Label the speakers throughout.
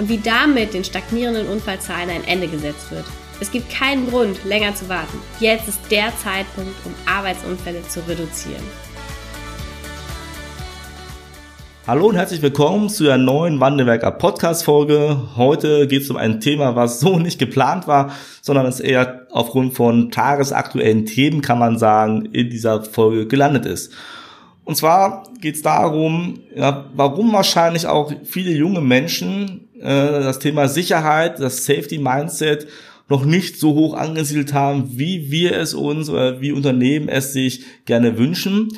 Speaker 1: und wie damit den stagnierenden Unfallzahlen ein Ende gesetzt wird. Es gibt keinen Grund, länger zu warten. Jetzt ist der Zeitpunkt, um Arbeitsunfälle zu reduzieren.
Speaker 2: Hallo und herzlich willkommen zu der neuen Wandelwerker Podcast Folge. Heute geht es um ein Thema, was so nicht geplant war, sondern es eher aufgrund von tagesaktuellen Themen, kann man sagen, in dieser Folge gelandet ist. Und zwar geht es darum, ja, warum wahrscheinlich auch viele junge Menschen das Thema Sicherheit, das Safety Mindset noch nicht so hoch angesiedelt haben, wie wir es uns oder wie Unternehmen es sich gerne wünschen.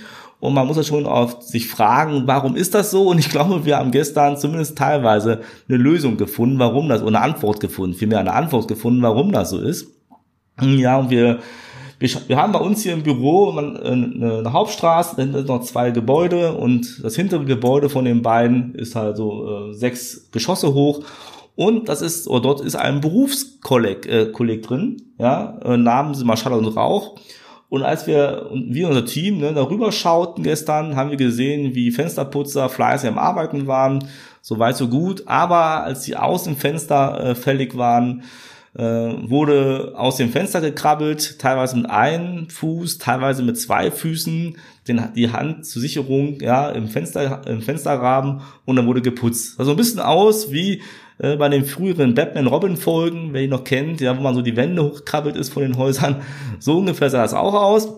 Speaker 2: Und man muss ja schon auf sich fragen, warum ist das so? Und ich glaube, wir haben gestern zumindest teilweise eine Lösung gefunden, warum das, oder eine Antwort gefunden, vielmehr eine Antwort gefunden, warum das so ist. Ja, und wir wir, haben bei uns hier im Büro äh, eine, Hauptstraße, dann sind noch zwei Gebäude und das hintere Gebäude von den beiden ist halt so äh, sechs Geschosse hoch und das ist, oder dort ist ein Berufskolleg äh, Kolleg drin, ja, äh, namens Marschall und Rauch. Und als wir, wir unser Team, ne, darüber schauten gestern, haben wir gesehen, wie Fensterputzer fleißig am Arbeiten waren, so weit, so gut. Aber als die Außenfenster äh, fällig waren, äh, wurde aus dem Fenster gekrabbelt, teilweise mit einem Fuß, teilweise mit zwei Füßen, den, die Hand zur Sicherung ja im Fenster im Fensterrahmen und dann wurde geputzt. Also ein bisschen aus wie äh, bei den früheren Batman Robin Folgen, wer ihn noch kennt, ja, wo man so die Wände hochkrabbelt ist von den Häusern, so ungefähr sah das auch aus.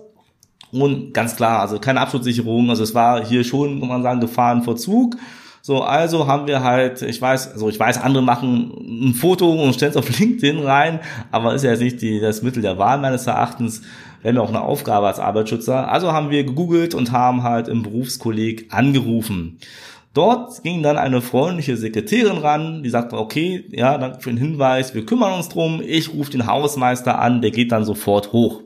Speaker 2: Und ganz klar, also keine Abschutzsicherung, also es war hier schon, kann man sagen, Gefahrenverzug. So, also haben wir halt, ich weiß, also ich weiß, andere machen ein Foto und stellen es auf LinkedIn rein, aber ist ja jetzt nicht die, das Mittel der Wahl meines Erachtens. Wir haben ja auch eine Aufgabe als Arbeitsschützer. Also haben wir gegoogelt und haben halt im Berufskolleg angerufen. Dort ging dann eine freundliche Sekretärin ran, die sagte, okay, ja, danke für den Hinweis, wir kümmern uns drum, ich rufe den Hausmeister an, der geht dann sofort hoch.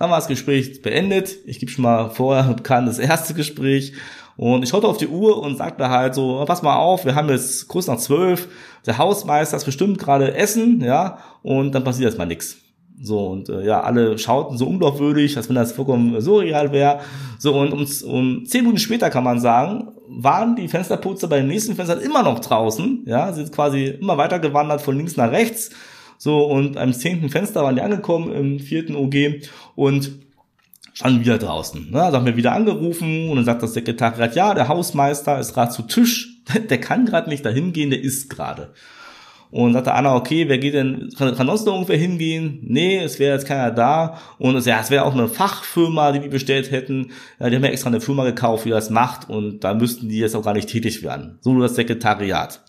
Speaker 2: Dann war das Gespräch beendet. Ich gebe schon mal vorher bekannt das erste Gespräch. Und ich schaute auf die Uhr und sagte halt so, pass mal auf, wir haben jetzt kurz nach zwölf, der Hausmeister ist bestimmt gerade essen, ja, und dann passiert erstmal nichts. So, und äh, ja, alle schauten so unglaubwürdig, als wenn das vollkommen surreal wäre. So, und um, um zehn Minuten später kann man sagen, waren die Fensterputzer bei den nächsten Fenstern immer noch draußen, ja, sind quasi immer weiter gewandert von links nach rechts. So, und am zehnten Fenster waren die angekommen im vierten OG und standen wieder draußen. Ne? Also haben wir wieder angerufen und dann sagt das Sekretariat, ja, der Hausmeister ist gerade zu Tisch, der kann gerade nicht dahin gehen, der isst gerade. Und sagte Anna, okay, wer geht denn, kann, kann sonst noch irgendwer hingehen? Nee, es wäre jetzt keiner da. Und es, ja, es wäre auch eine Fachfirma, die die bestellt hätten. Ja, die haben ja extra eine Firma gekauft, die das macht. Und da müssten die jetzt auch gar nicht tätig werden. So nur das Sekretariat.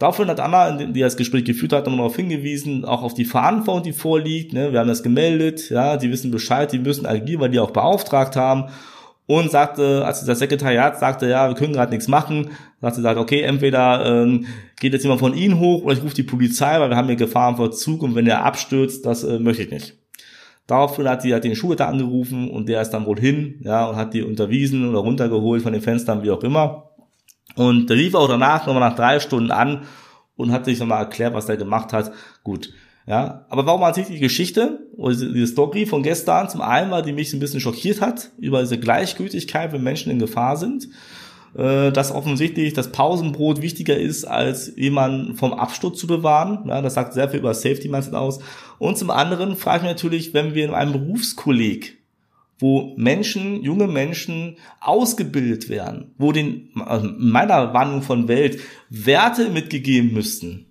Speaker 2: Daraufhin hat Anna, die das Gespräch geführt hat, nochmal darauf hingewiesen, auch auf die Verantwortung, die vorliegt. Ne? Wir haben das gemeldet, ja, die wissen Bescheid, die müssen agieren, weil die auch beauftragt haben. Und sagte, als das Sekretariat sagte, ja, wir können gerade nichts machen, sagte sie okay, entweder ähm, geht jetzt jemand von Ihnen hoch oder ich rufe die Polizei, weil wir haben hier Gefahrenverzug und wenn der abstürzt, das äh, möchte ich nicht. Daraufhin hat sie halt den Schulleiter angerufen und der ist dann wohl hin, ja, und hat die unterwiesen oder runtergeholt von den Fenstern, wie auch immer. Und der rief auch danach nochmal nach drei Stunden an und hat sich nochmal erklärt, was er gemacht hat. Gut. Ja, aber warum erzähle ich die Geschichte oder diese Story von gestern? Zum einen, weil die mich ein bisschen schockiert hat über diese Gleichgültigkeit, wenn Menschen in Gefahr sind. Äh, dass offensichtlich das Pausenbrot wichtiger ist, als jemanden vom Absturz zu bewahren. Ja, das sagt sehr viel über Safety Mindset aus. Und zum anderen frage ich mich natürlich, wenn wir in einem Berufskolleg wo Menschen, junge Menschen ausgebildet werden, wo den, also meiner Warnung von Welt Werte mitgegeben müssten.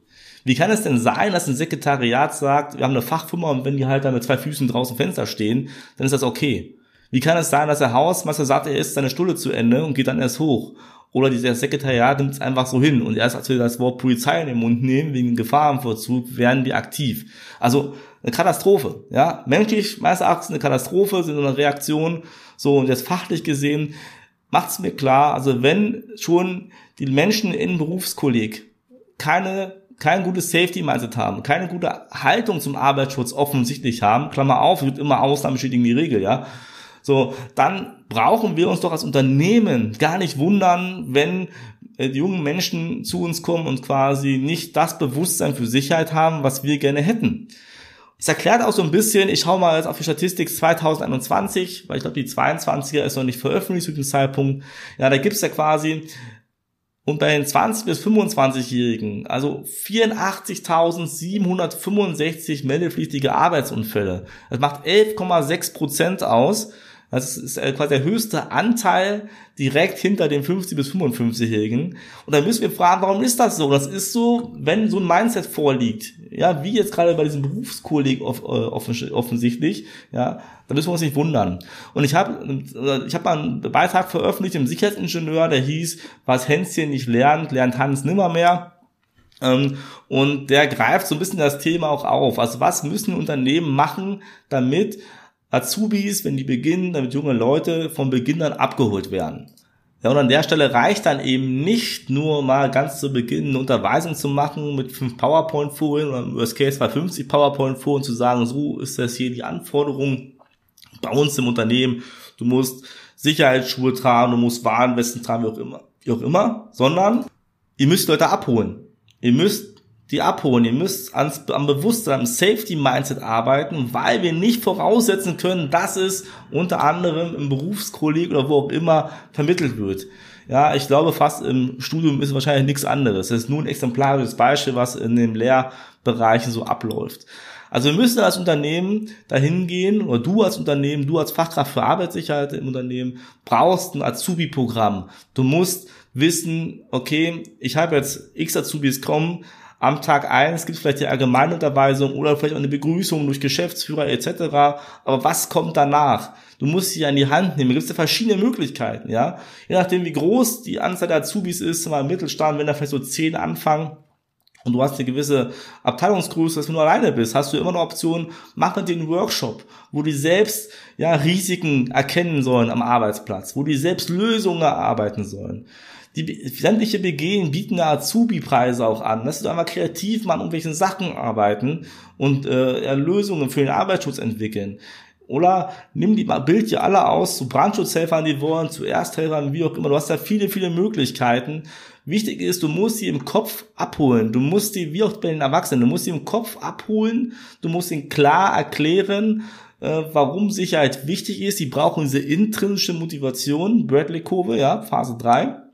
Speaker 2: Wie kann es denn sein, dass ein Sekretariat sagt, wir haben eine Fachfirma und wenn die halt da mit zwei Füßen draußen Fenster stehen, dann ist das okay. Wie kann es sein, dass der Hausmeister sagt, er ist seine Stulle zu Ende und geht dann erst hoch? Oder dieser Sekretariat nimmt es einfach so hin und erst als wir das Wort Polizei in den Mund nehmen, wegen Gefahrenvorzug, werden wir aktiv. Also eine Katastrophe. Ja, menschlich meines Erachtens eine Katastrophe, sind eine Reaktion. So und jetzt fachlich gesehen macht es mir klar, also wenn schon die Menschen in Berufskolleg keine kein gutes Safety-Mindset haben, keine gute Haltung zum Arbeitsschutz offensichtlich haben, Klammer auf, wird immer Ausnahme bestätigen die Regel, ja, so, dann brauchen wir uns doch als Unternehmen gar nicht wundern, wenn äh, die jungen Menschen zu uns kommen und quasi nicht das Bewusstsein für Sicherheit haben, was wir gerne hätten. Es erklärt auch so ein bisschen, ich schaue mal jetzt auf die Statistik 2021, weil ich glaube, die 22er ist noch nicht veröffentlicht zu dem Zeitpunkt. Ja, da gibt's ja quasi und bei den 20 bis 25-Jährigen, also 84.765 meldepflichtige Arbeitsunfälle. Das macht 11,6 Prozent aus. Das ist äh, quasi der höchste Anteil direkt hinter den 50 bis 55-Jährigen. Und dann müssen wir fragen, warum ist das so? Das ist so, wenn so ein Mindset vorliegt, ja, wie jetzt gerade bei diesem Berufskolleg off, äh, offensichtlich, ja, dann müssen wir uns nicht wundern. Und ich habe äh, ich hab mal einen Beitrag veröffentlicht im Sicherheitsingenieur, der hieß, was Hänschen nicht lernt, lernt Hans nimmer mehr. Ähm, und der greift so ein bisschen das Thema auch auf. Also was müssen Unternehmen machen, damit Azubis, wenn die beginnen, damit junge Leute von Beginn an abgeholt werden. Ja, und an der Stelle reicht dann eben nicht nur mal ganz zu Beginn eine Unterweisung zu machen mit fünf PowerPoint-Folien oder im Worst Case bei 50 PowerPoint-Folien zu sagen, so ist das hier die Anforderung bei uns im Unternehmen. Du musst Sicherheitsschuhe tragen, du musst Warnwesten tragen, wie auch immer, wie auch immer, sondern ihr müsst Leute abholen. Ihr müsst die abholen. Ihr müsst ans, am Bewusstsein, am Safety-Mindset arbeiten, weil wir nicht voraussetzen können, dass es unter anderem im Berufskolleg oder wo auch immer vermittelt wird. Ja, ich glaube fast im Studium ist wahrscheinlich nichts anderes. Das ist nur ein exemplarisches Beispiel, was in den Lehrbereichen so abläuft. Also wir müssen als Unternehmen dahin gehen, oder du als Unternehmen, du als Fachkraft für Arbeitssicherheit im Unternehmen, brauchst ein Azubi-Programm. Du musst wissen, okay, ich habe jetzt x Azubis kommen, am Tag eins gibt es vielleicht die Allgemeinunterweisung oder vielleicht auch eine Begrüßung durch Geschäftsführer etc. Aber was kommt danach? Du musst sie an die Hand nehmen. Da gibt es ja verschiedene Möglichkeiten, ja. Je nachdem, wie groß die Anzahl der Azubis ist, mal im Mittelstand, wenn da vielleicht so zehn anfangen, und du hast eine gewisse Abteilungsgröße, dass du nur alleine bist, hast du immer eine Option, mach mit den Workshop, wo die selbst ja Risiken erkennen sollen am Arbeitsplatz, wo die selbst Lösungen erarbeiten sollen die sämtliche BG bieten Azubi-Preise auch an. Lass du einmal kreativ mal an irgendwelchen Sachen arbeiten und äh, Lösungen für den Arbeitsschutz entwickeln. Oder nimm die mal, bild dir alle aus zu Brandschutzhelfern, die wollen, zu Ersthelfern, wie auch immer. Du hast da viele, viele Möglichkeiten. Wichtig ist, du musst sie im Kopf abholen. Du musst sie, wie auch bei den Erwachsenen, du musst sie im Kopf abholen. Du musst ihnen klar erklären, äh, warum Sicherheit wichtig ist. Sie brauchen diese intrinsische Motivation. Bradley-Kurve, ja, Phase 3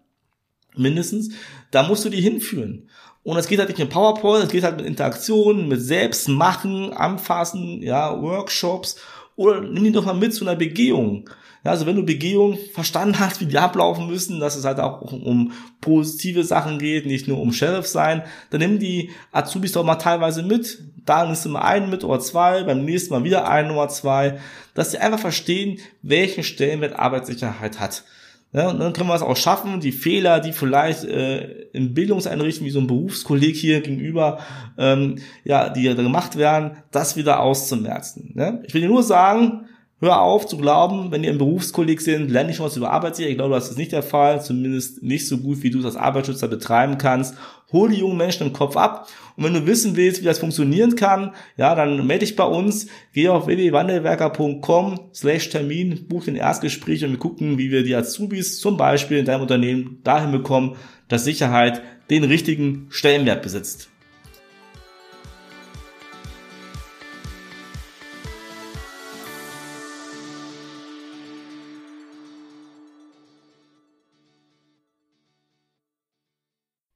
Speaker 2: mindestens, da musst du die hinführen. Und es geht halt nicht mit PowerPoint, es geht halt mit Interaktionen, mit Selbstmachen, Anfassen, ja, Workshops oder nimm die doch mal mit zu einer Begehung. Ja, also wenn du Begehung verstanden hast, wie die ablaufen müssen, dass es halt auch um positive Sachen geht, nicht nur um Sheriff sein, dann nimm die Azubis doch mal teilweise mit. Da nimmst du mal einen mit oder zwei, beim nächsten Mal wieder einen oder zwei, dass sie einfach verstehen, welchen Stellenwert Arbeitssicherheit hat. Ja, und dann können wir es auch schaffen, die Fehler, die vielleicht äh, in Bildungseinrichtungen wie so ein Berufskolleg hier gegenüber, ähm, ja, die da gemacht werden, das wieder auszumerzen. Ne? Ich will dir nur sagen, hör auf zu glauben, wenn ihr im Berufskolleg sind, lerne ich was über Arbeitssicherheit. Ich glaube, das ist nicht der Fall, zumindest nicht so gut, wie du es als Arbeitsschützer betreiben kannst. Hol die jungen Menschen im Kopf ab. Und wenn du wissen willst, wie das funktionieren kann, ja, dann melde dich bei uns. Geh auf www.wandelwerker.com slash Termin, buch den Erstgespräch und wir gucken, wie wir die Azubis zum Beispiel in deinem Unternehmen dahin bekommen, dass Sicherheit den richtigen Stellenwert besitzt.